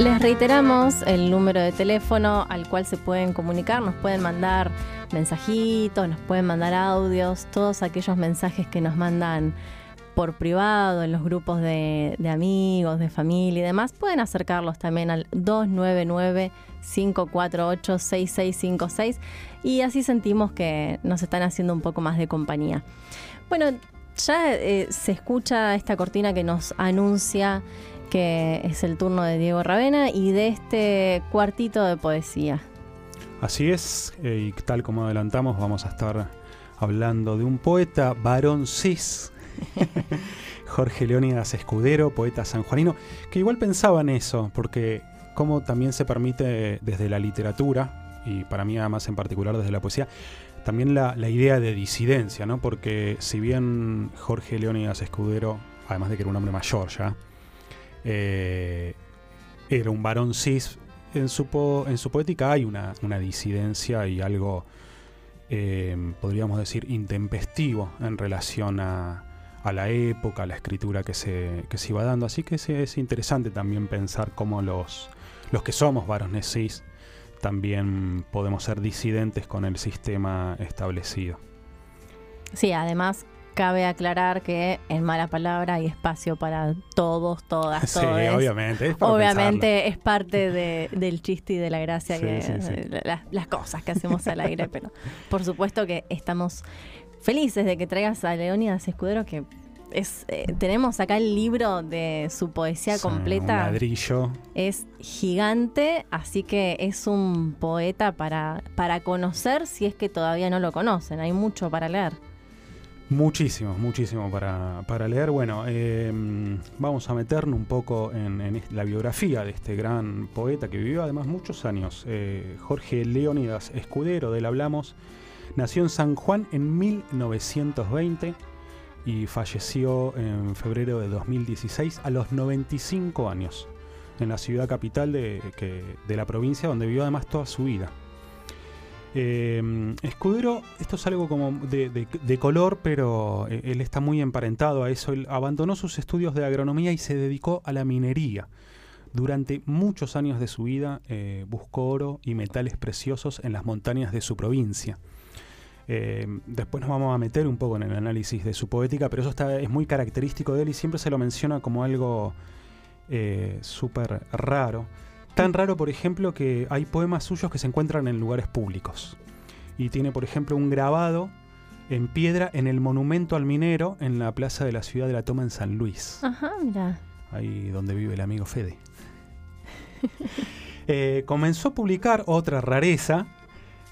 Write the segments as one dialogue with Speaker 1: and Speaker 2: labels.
Speaker 1: Les reiteramos el número de teléfono al cual se pueden comunicar, nos pueden mandar mensajitos, nos pueden mandar audios, todos aquellos mensajes que nos mandan por privado, en los grupos de, amigos, de familia y demás, pueden acercarlos también al 299-548-6656 y así sentimos que nos están haciendo un poco más de compañía. Bueno, ya eh, se escucha esta cortina que nos anuncia que es el turno de Diego Ravena y de este cuartito de poesía.
Speaker 2: Así es, eh, y tal como adelantamos, vamos a estar hablando de un poeta varón cis, Jorge Leónidas Escudero, poeta sanjuanino, que igual pensaba en eso, porque como también se permite desde la literatura, y para mí además en particular desde la poesía, también la, idea de disidencia, ¿no? Porque si bien Jorge Leónidas Escudero, además de que era un hombre mayor ya, eh, era un varón cis. En su, en su poética hay una, disidencia y algo, eh, podríamos decir, intempestivo en relación a, la época, a la escritura que se, que se iba dando. Así que es, interesante también pensar cómo los, los que somos varones cis también podemos ser disidentes con el sistema establecido.
Speaker 1: Sí, además cabe aclarar que en mala palabra hay espacio para todos, todas,
Speaker 2: sí, obviamente.
Speaker 1: obviamente es parte del chiste y de la gracia, las, cosas que hacemos al aire, pero por supuesto que estamos felices de que traigas a Leónidas Escudero, que es, eh, tenemos acá el libro de su poesía completa.
Speaker 2: Un ladrillo.
Speaker 1: Es gigante, así que es un poeta para, para conocer si es que todavía no lo conocen. Hay mucho para leer.
Speaker 2: Muchísimo, muchísimo para, leer. Bueno, em, vamos a meternos un poco en, la biografía de este gran poeta que vivió además muchos años. Eh, Jorge Leónidas Escudero, del hablamos, nació en San Juan en 1920 y falleció en febrero de 2016 a los 95 años en la ciudad capital de la provincia donde vivió además toda su vida. Eh, Escudero, esto es algo como de, color, pero eh, él está muy emparentado a eso. Él abandonó sus estudios de agronomía y se dedicó a la minería. Durante muchos años de su vida eh, buscó oro y metales preciosos en las montañas de su provincia. después nos vamos a meter un poco en el análisis de su poética, pero eso está, es muy característico de él y siempre se lo menciona como algo súper raro. Tan raro, por ejemplo, que hay poemas suyos que se encuentran en lugares públicos. Y tiene, por ejemplo, un grabado en piedra en el monumento al minero en la plaza de la ciudad de la Toma en San Luis.
Speaker 1: Ajá, mira.
Speaker 2: Ahí donde vive el amigo Fede. Eh, comenzó a publicar otra rareza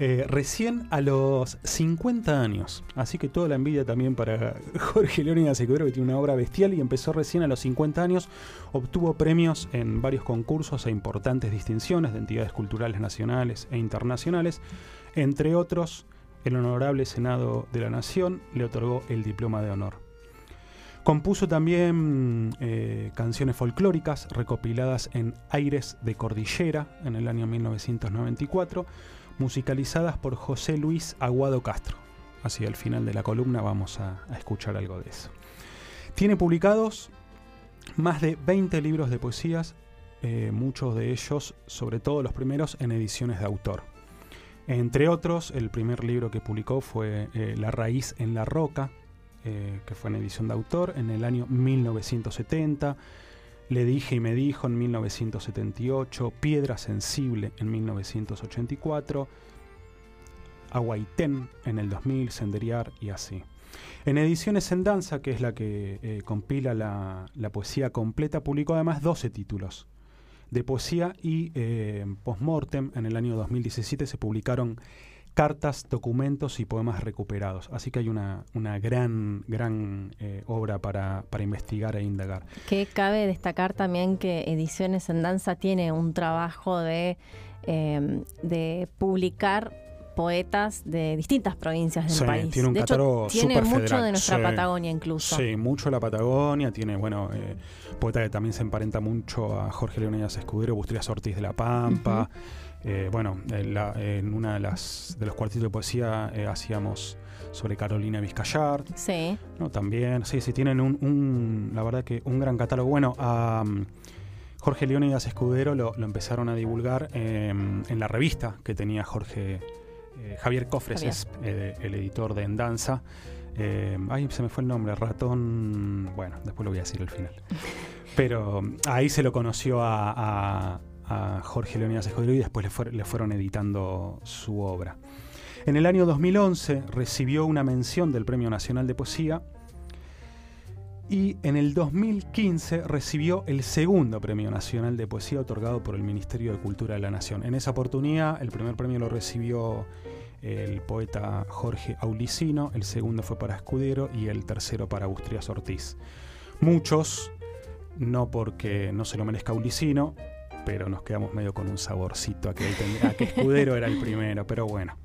Speaker 2: eh, recién a los 50 años. Así que toda la envidia también para Jorge Leónidas Escudero, que tiene una obra bestial y empezó recién a los 50 años. Obtuvo premios en varios concursos e importantes distinciones de entidades culturales nacionales e internacionales. Entre otros, el Honorable Senado de la Nación le otorgó el diploma de honor. Compuso también eh, canciones folclóricas recopiladas en Aires de Cordillera en el año 1994 musicalizadas por José Luis Aguado Castro. Así al final de la columna vamos a, escuchar algo de eso. Tiene publicados más de 20 libros de poesías, eh, muchos de ellos, sobre todo los primeros, en ediciones de autor. Entre otros, el primer libro que publicó fue eh, La raíz en la roca, eh, que fue en edición de autor en el año 1970. Le dije y me dijo en 1978, Piedra Sensible en 1984, Aguaitén en el 2000, Senderiar y así. En Ediciones en Danza, que es la que eh, compila la, poesía completa, publicó además 12 títulos de poesía y eh, postmortem en el año 2017 se publicaron cartas, documentos y poemas recuperados. Así que hay una, una gran, gran eh, obra para, investigar e indagar.
Speaker 1: Que cabe destacar también que Ediciones en Danza tiene un trabajo de, em, de publicar poetas de distintas provincias del país.
Speaker 2: Tiene un catálogo
Speaker 1: tiene mucho de nuestra Patagonia incluso.
Speaker 2: Sí, mucho de la Patagonia. Tiene, bueno, eh, poeta que también se emparenta mucho a Jorge Leonidas Escudero, Bustrias Ortiz de la Pampa. Eh, bueno, en, una de las de los cuartitos de poesía eh, hacíamos sobre Carolina Vizcayart.
Speaker 1: Sí.
Speaker 2: ¿no? También, sí, sí, tienen un, la verdad que un gran catálogo. Bueno, a Jorge Leónidas Escudero lo, empezaron a divulgar em, en la revista que tenía Jorge eh, Javier Cofres, eh, el editor de Endanza. Eh, ay, se me fue el nombre, ratón. Bueno, después lo voy a decir al final. Pero ahí se lo conoció a, Jorge Leónidas Escudero y después le, fueron editando su obra. En el año 2011 recibió una mención del Premio Nacional de Poesía y en el 2015 recibió el segundo Premio Nacional de Poesía otorgado por el Ministerio de Cultura de la Nación. En esa oportunidad el primer premio lo recibió el poeta Jorge Aulicino, el segundo fue para Escudero y el tercero para Agustrías Ortiz. Muchos, no porque no se lo merezca Aulicino, pero nos quedamos medio con un saborcito a que, Escudero era el primero, pero bueno.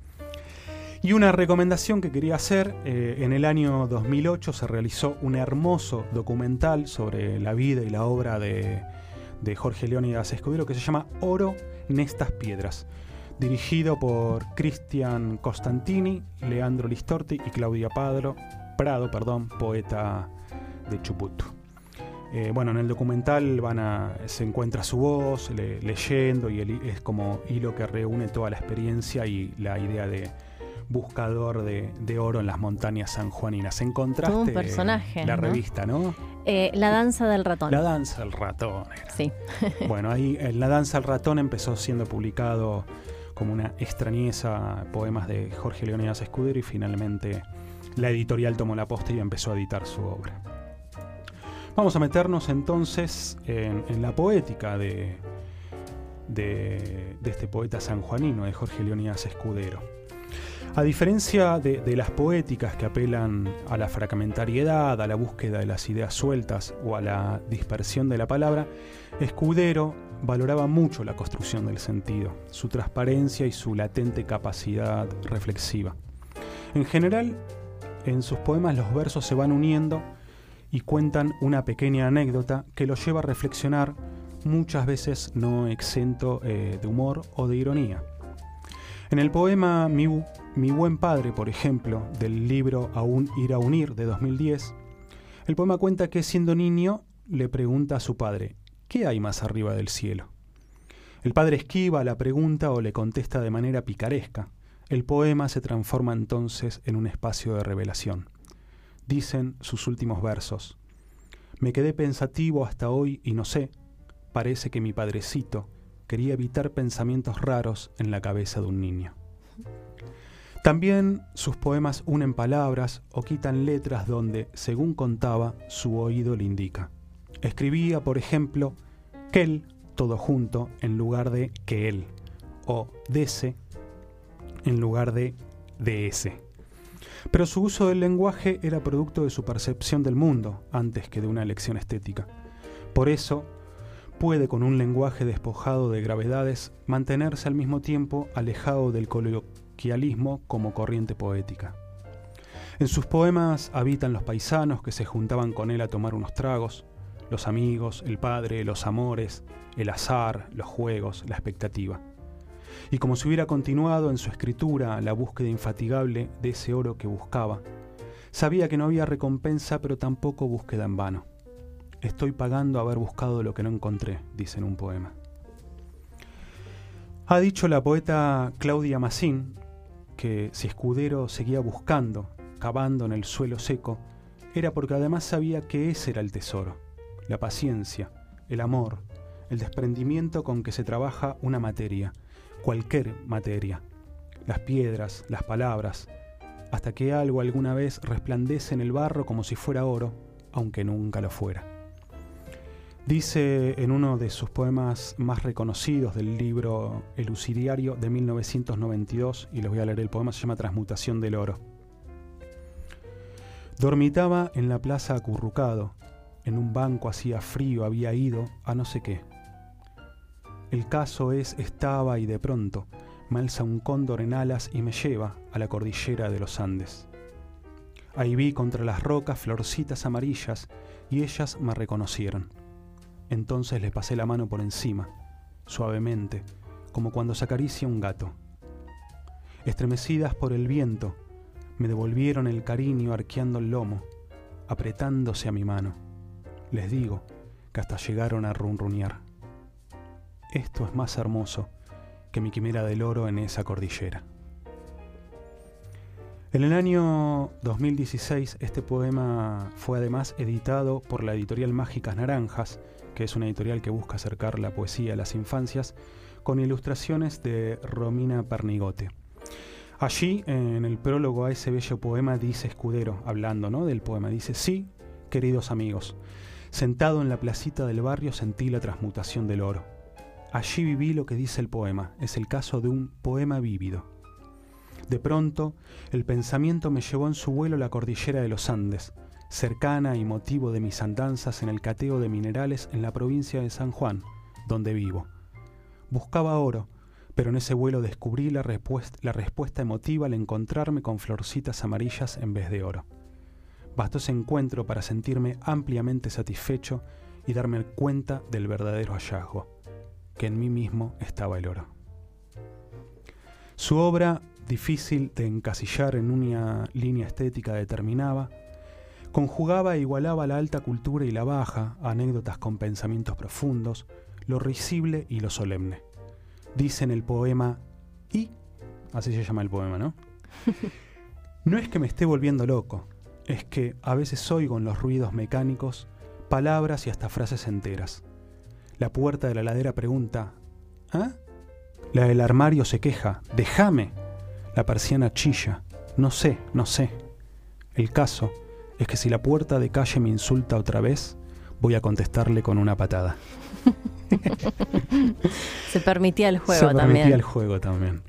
Speaker 2: Y una recomendación que quería hacer, eh, en el año 2008 se realizó un hermoso documental sobre la vida y la obra de, de Jorge Leónidas Escudero que se llama Oro en estas piedras dirigido por Cristian Costantini, Leandro Listorti y Claudia Padro, Prado, perdón, poeta de Chubut. Eh, bueno, en el documental van a, se encuentra su voz leyendo y es como hilo que reúne toda la experiencia y la idea de buscador de, oro en las montañas sanjuaninas. Encontraste
Speaker 1: un personaje,
Speaker 2: la revista, ¿no?
Speaker 1: Eh, la danza del ratón.
Speaker 2: La danza del ratón.
Speaker 1: Sí.
Speaker 2: bueno, ahí La danza del ratón empezó siendo publicado como una extrañeza, poemas de Jorge Leónidas Escudero y finalmente la editorial tomó la posta y empezó a editar su obra. Vamos a meternos entonces en, la poética de, de, este poeta sanjuanino, de Jorge Leónidas Escudero. A diferencia de, las poéticas que apelan a la fragmentariedad, a la búsqueda de las ideas sueltas o a la dispersión de la palabra, Escudero valoraba mucho la construcción del sentido, su transparencia y su latente capacidad reflexiva. En general, en sus poemas los versos se van uniendo y cuentan una pequeña anécdota que lo lleva a reflexionar, muchas veces no exento eh, de humor o de ironía. En el poema Mi, Mi, buen padre, por ejemplo, del libro Aún ir a unir de 2010, el poema cuenta que siendo niño le pregunta a su padre, ¿Qué hay más arriba del cielo? El padre esquiva la pregunta o le contesta de manera picaresca. El poema se transforma entonces en un espacio de revelación. Dicen sus últimos versos. Me quedé pensativo hasta hoy y no sé, parece que mi padrecito quería evitar pensamientos raros en la cabeza de un niño. También sus poemas unen palabras o quitan letras donde, según contaba, su oído le indica. Escribía, por ejemplo, quel todo junto en lugar de que él o dese en lugar de ds. Pero su uso del lenguaje era producto de su percepción del mundo antes que de una elección estética. Por eso, puede con un lenguaje despojado de gravedades mantenerse al mismo tiempo alejado del coloquialismo como corriente poética. En sus poemas habitan los paisanos que se juntaban con él a tomar unos tragos, los amigos, el padre, los amores, el azar, los juegos, la expectativa. Y como si hubiera continuado en su escritura la búsqueda infatigable de ese oro que buscaba, sabía que no había recompensa, pero tampoco búsqueda en vano. Estoy pagando haber buscado lo que no encontré, dice en un poema. Ha dicho la poeta Claudia Massín que si Escudero seguía buscando, cavando en el suelo seco, era porque además sabía que ese era el tesoro la paciencia, el amor, el desprendimiento con que se trabaja una materia, cualquier materia, las piedras, las palabras, hasta que algo alguna vez resplandece en el barro como si fuera oro, aunque nunca lo fuera. Dice en uno de sus poemas más reconocidos del libro El Usiriario de 1992, y les voy a leer el poema, se llama Transmutación del Oro. Dormitaba en la plaza acurrucado, en un banco hacía frío, había ido a no sé qué. El caso es, estaba y de pronto me alza un cóndor en alas y me lleva a la cordillera de los Andes. Ahí vi contra las rocas florcitas amarillas y ellas me reconocieron. Entonces les pasé la mano por encima, suavemente, como cuando se acaricia un gato. Estremecidas por el viento, me devolvieron el cariño arqueando el lomo, apretándose a mi mano les digo que hasta llegaron a runrunear. Esto es más hermoso que mi quimera del oro en esa cordillera. En el año 2016 este poema fue además editado por la editorial Mágicas Naranjas, que es una editorial que busca acercar la poesía a las infancias, con ilustraciones de Romina Pernigote. Allí, en el prólogo a ese bello poema, dice Escudero, hablando ¿no? del poema, dice, sí, queridos amigos, sentado en la placita del barrio sentí la transmutación del oro. Allí viví lo que dice el poema, es el caso de un poema vívido. De pronto, el pensamiento me llevó en su vuelo a la cordillera de los Andes, cercana y motivo de mis andanzas en el cateo de minerales en la provincia de San Juan, donde vivo. Buscaba oro, pero en ese vuelo descubrí la, la respuesta emotiva al encontrarme con florcitas amarillas en vez de oro. Bastó ese encuentro para sentirme ampliamente satisfecho y darme cuenta del verdadero hallazgo, que en mí mismo estaba el oro. Su obra difícil de encasillar en una línea estética determinada, conjugaba e igualaba la alta cultura y la baja, anécdotas con pensamientos profundos, lo risible y lo solemne. Dice en el poema y, así se llama el poema, ¿no? No es que me esté volviendo loco, es que a veces oigo en los ruidos mecánicos palabras y hasta frases enteras. La puerta de la ladera pregunta, ¿ah? La del armario se queja, déjame. La persiana chilla. No sé, no sé. El caso es que si la puerta de calle me insulta otra vez, voy a contestarle con una patada.
Speaker 1: Se permitía el juego también.
Speaker 2: Se permitía el juego también.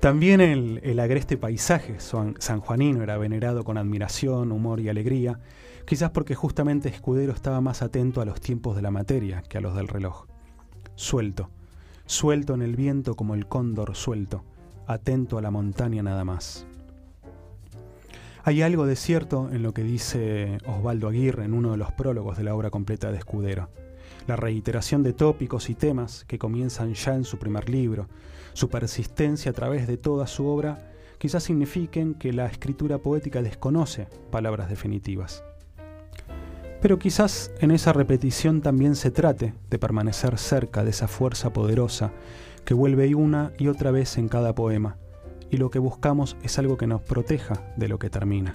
Speaker 2: También el, el agreste paisaje sanjuanino era venerado con admiración, humor y alegría, quizás porque justamente Escudero estaba más atento a los tiempos de la materia que a los del reloj. Suelto, suelto en el viento como el cóndor suelto, atento a la montaña nada más. Hay algo de cierto en lo que dice Osvaldo Aguirre en uno de los prólogos de la obra completa de Escudero. La reiteración de tópicos y temas que comienzan ya en su primer libro, su persistencia a través de toda su obra, quizás signifiquen que la escritura poética desconoce palabras definitivas. Pero quizás en esa repetición también se trate de permanecer cerca de esa fuerza poderosa que vuelve una y otra vez en cada poema, y lo que buscamos es algo que nos proteja de lo que termina.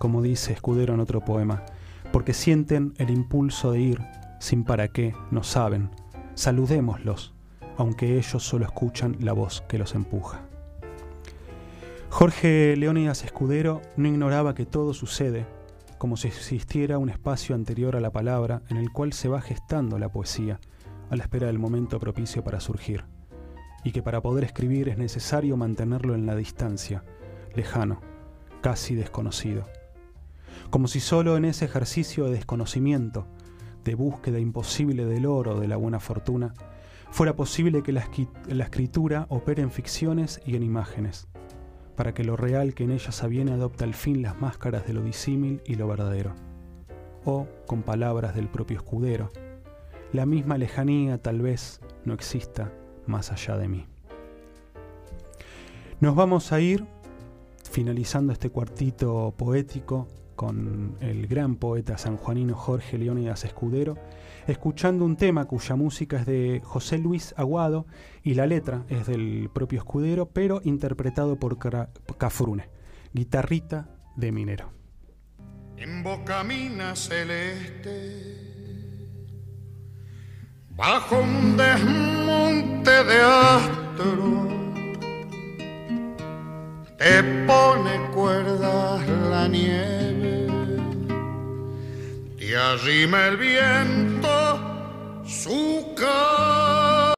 Speaker 2: Como dice Escudero en otro poema, porque sienten el impulso de ir, sin para qué, no saben, saludémoslos, aunque ellos solo escuchan la voz que los empuja. Jorge Leónidas Escudero no ignoraba que todo sucede como si existiera un espacio anterior a la palabra en el cual se va gestando la poesía, a la espera del momento propicio para surgir, y que para poder escribir es necesario mantenerlo en la distancia, lejano, casi desconocido. Como si solo en ese ejercicio de desconocimiento, de búsqueda imposible del oro, de la buena fortuna, fuera posible que la, escritura opere en ficciones y en imágenes, para que lo real que en ellas aviene adopte al fin las máscaras de lo disímil y lo verdadero, o, con palabras del propio escudero, la misma lejanía tal vez no exista más allá de mí. Nos vamos a ir finalizando este cuartito poético con el gran poeta sanjuanino Jorge Leónidas Escudero, escuchando un tema cuya música es de José Luis Aguado y la letra es del propio Escudero, pero interpretado por Cafrune, guitarrita de minero.
Speaker 3: En Bocamina Celeste bajo un desmonte de astro te pone cuerdas la nieve, te arrima el viento su cara